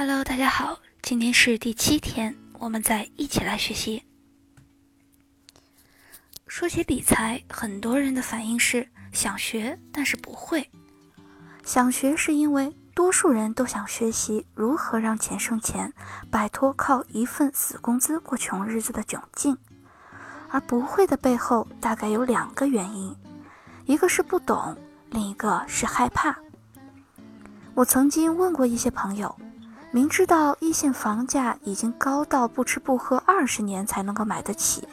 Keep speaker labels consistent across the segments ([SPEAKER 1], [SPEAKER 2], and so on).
[SPEAKER 1] Hello，大家好，今天是第七天，我们再一起来学习。说起理财，很多人的反应是想学，但是不会。想学是因为多数人都想学习如何让钱生钱，摆脱靠一份死工资过穷日子的窘境。而不会的背后，大概有两个原因，一个是不懂，另一个是害怕。我曾经问过一些朋友。明知道一线房价已经高到不吃不喝二十年才能够买得起，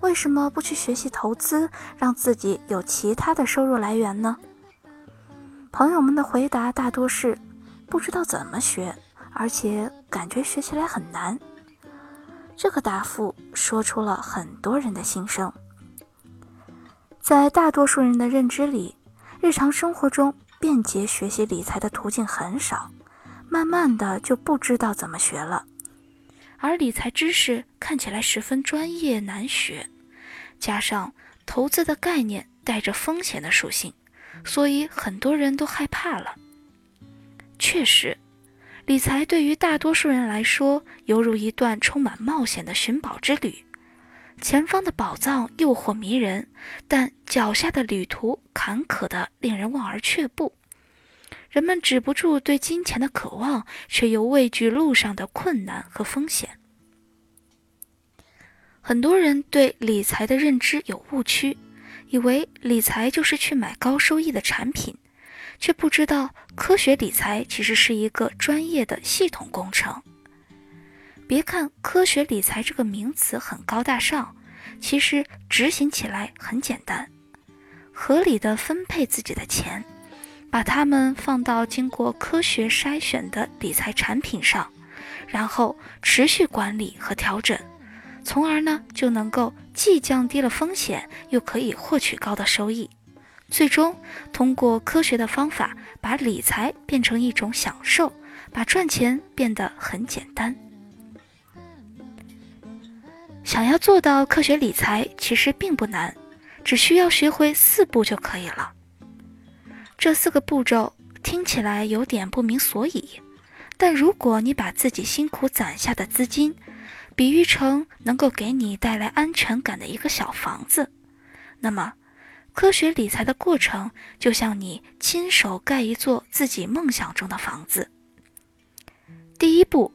[SPEAKER 1] 为什么不去学习投资，让自己有其他的收入来源呢？朋友们的回答大多是不知道怎么学，而且感觉学起来很难。这个答复说出了很多人的心声。在大多数人的认知里，日常生活中便捷学习理财的途径很少。慢慢的就不知道怎么学了，而理财知识看起来十分专业难学，加上投资的概念带着风险的属性，所以很多人都害怕了。确实，理财对于大多数人来说犹如一段充满冒险的寻宝之旅，前方的宝藏诱惑迷人，但脚下的旅途坎坷的令人望而却步。人们止不住对金钱的渴望，却又畏惧路上的困难和风险。很多人对理财的认知有误区，以为理财就是去买高收益的产品，却不知道科学理财其实是一个专业的系统工程。别看科学理财这个名词很高大上，其实执行起来很简单，合理的分配自己的钱。把它们放到经过科学筛选的理财产品上，然后持续管理和调整，从而呢就能够既降低了风险，又可以获取高的收益。最终通过科学的方法，把理财变成一种享受，把赚钱变得很简单。想要做到科学理财，其实并不难，只需要学会四步就可以了。这四个步骤听起来有点不明所以，但如果你把自己辛苦攒下的资金比喻成能够给你带来安全感的一个小房子，那么科学理财的过程就像你亲手盖一座自己梦想中的房子。第一步，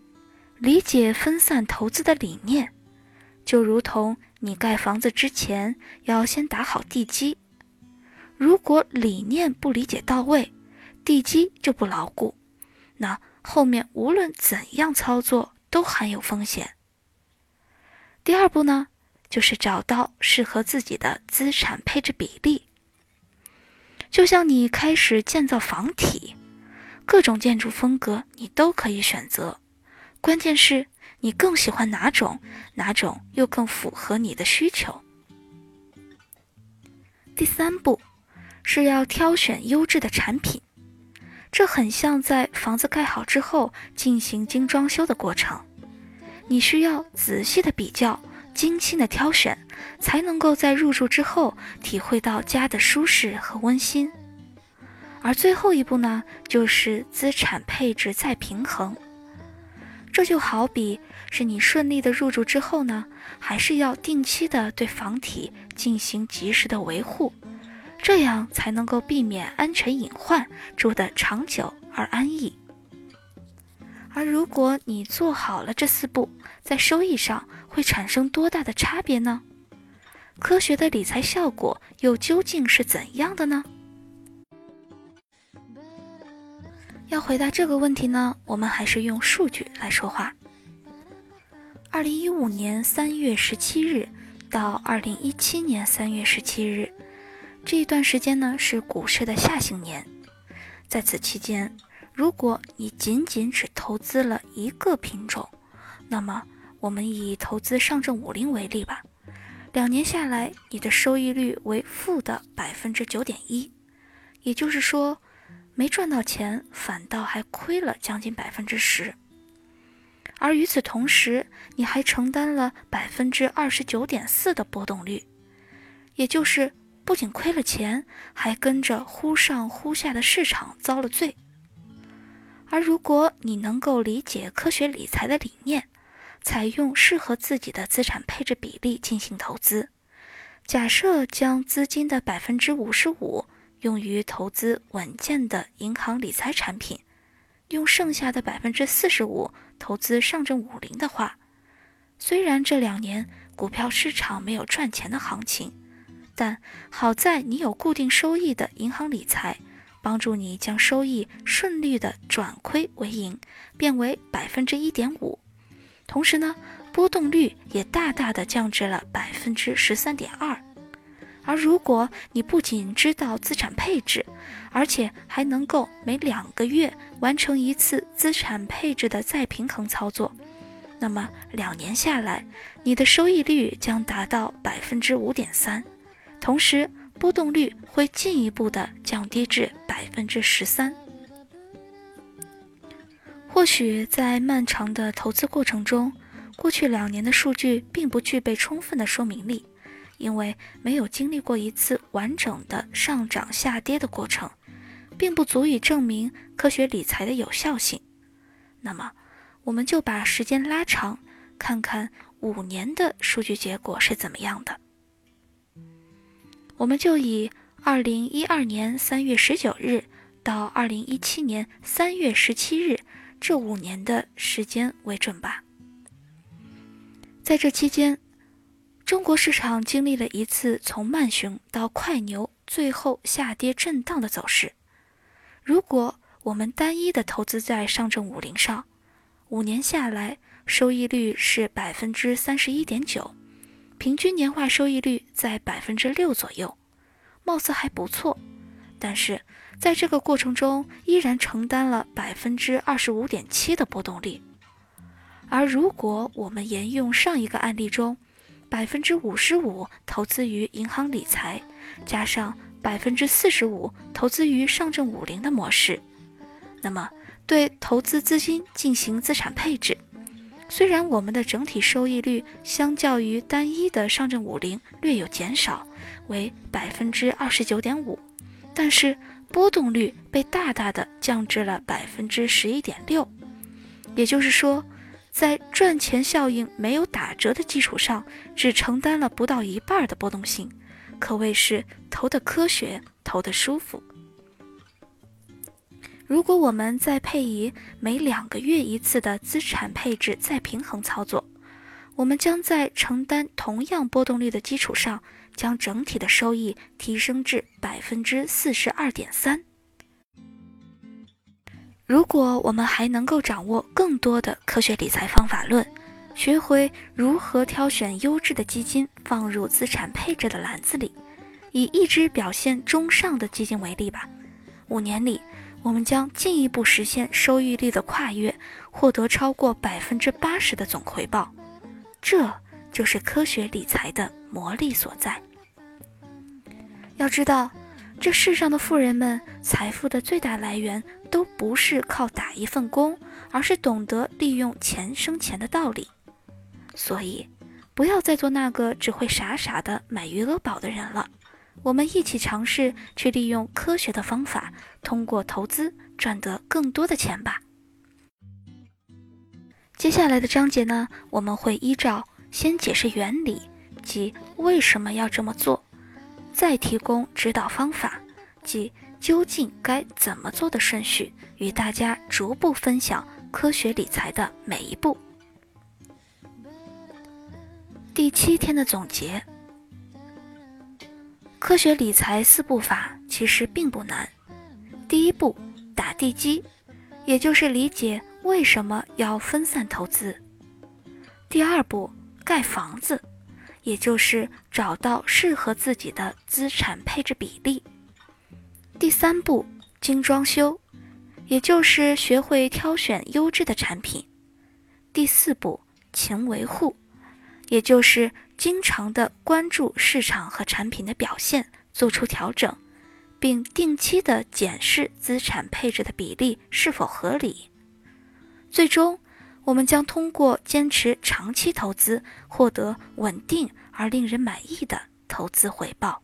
[SPEAKER 1] 理解分散投资的理念，就如同你盖房子之前要先打好地基。如果理念不理解到位，地基就不牢固，那后面无论怎样操作都含有风险。第二步呢，就是找到适合自己的资产配置比例。就像你开始建造房体，各种建筑风格你都可以选择，关键是你更喜欢哪种，哪种又更符合你的需求。第三步。是要挑选优质的产品，这很像在房子盖好之后进行精装修的过程。你需要仔细的比较，精心的挑选，才能够在入住之后体会到家的舒适和温馨。而最后一步呢，就是资产配置再平衡。这就好比是你顺利的入住之后呢，还是要定期的对房体进行及时的维护。这样才能够避免安全隐患，住得长久而安逸。而如果你做好了这四步，在收益上会产生多大的差别呢？科学的理财效果又究竟是怎样的呢？要回答这个问题呢，我们还是用数据来说话。二零一五年三月十七日到二零一七年三月十七日。这一段时间呢是股市的下行年，在此期间，如果你仅仅只投资了一个品种，那么我们以投资上证五零为例吧，两年下来，你的收益率为负的百分之九点一，也就是说，没赚到钱，反倒还亏了将近百分之十。而与此同时，你还承担了百分之二十九点四的波动率，也就是。不仅亏了钱，还跟着忽上忽下的市场遭了罪。而如果你能够理解科学理财的理念，采用适合自己的资产配置比例进行投资，假设将资金的百分之五十五用于投资稳健的银行理财产品，用剩下的百分之四十五投资上证五零的话，虽然这两年股票市场没有赚钱的行情，但好在你有固定收益的银行理财，帮助你将收益顺利的转亏为盈，变为百分之一点五。同时呢，波动率也大大的降至了百分之十三点二。而如果你不仅知道资产配置，而且还能够每两个月完成一次资产配置的再平衡操作，那么两年下来，你的收益率将达到百分之五点三，同时波动率会进一步的降低至百分之十三。或许在漫长的投资过程中，过去两年的数据并不具备充分的说明力，因为没有经历过一次完整的上涨下跌的过程，并不足以证明科学理财的有效性。那么，我们就把时间拉长，看看五年的数据结果是怎么样的。我们就以二零一二年三月十九日到二零一七年三月十七日。这五年的时间为准吧。在这期间，中国市场经历了一次从慢熊到快牛，最后下跌震荡的走势。如果我们单一的投资在上证五零上，五年下来收益率是百分之三十一点九，平均年化收益率在百分之六左右，貌似还不错。但是，在这个过程中，依然承担了百分之二十五点七的波动率。而如果我们沿用上一个案例中，百分之五十五投资于银行理财，加上百分之四十五投资于上证五零的模式，那么对投资资金进行资产配置，虽然我们的整体收益率相较于单一的上证五零略有减少，为百分之二十九点五。但是波动率被大大的降至了百分之十一点六，也就是说，在赚钱效应没有打折的基础上，只承担了不到一半的波动性，可谓是投的科学，投的舒服。如果我们再配以每两个月一次的资产配置再平衡操作，我们将在承担同样波动率的基础上。将整体的收益提升至百分之四十二点三。如果我们还能够掌握更多的科学理财方法论，学会如何挑选优质的基金放入资产配置的篮子里，以一只表现中上的基金为例吧，五年里我们将进一步实现收益率的跨越，获得超过百分之八十的总回报。这就是科学理财的。魔力所在。要知道，这世上的富人们财富的最大来源都不是靠打一份工，而是懂得利用钱生钱的道理。所以，不要再做那个只会傻傻的买余额宝的人了。我们一起尝试去利用科学的方法，通过投资赚得更多的钱吧。接下来的章节呢，我们会依照先解释原理。即为什么要这么做，再提供指导方法，即究竟该怎么做的顺序，与大家逐步分享科学理财的每一步。第七天的总结：科学理财四步法其实并不难。第一步，打地基，也就是理解为什么要分散投资。第二步，盖房子。也就是找到适合自己的资产配置比例。第三步，精装修，也就是学会挑选优质的产品。第四步，勤维护，也就是经常的关注市场和产品的表现，做出调整，并定期的检视资产配置的比例是否合理。最终。我们将通过坚持长期投资，获得稳定而令人满意的投资回报。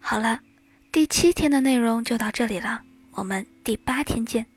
[SPEAKER 1] 好了，第七天的内容就到这里了，我们第八天见。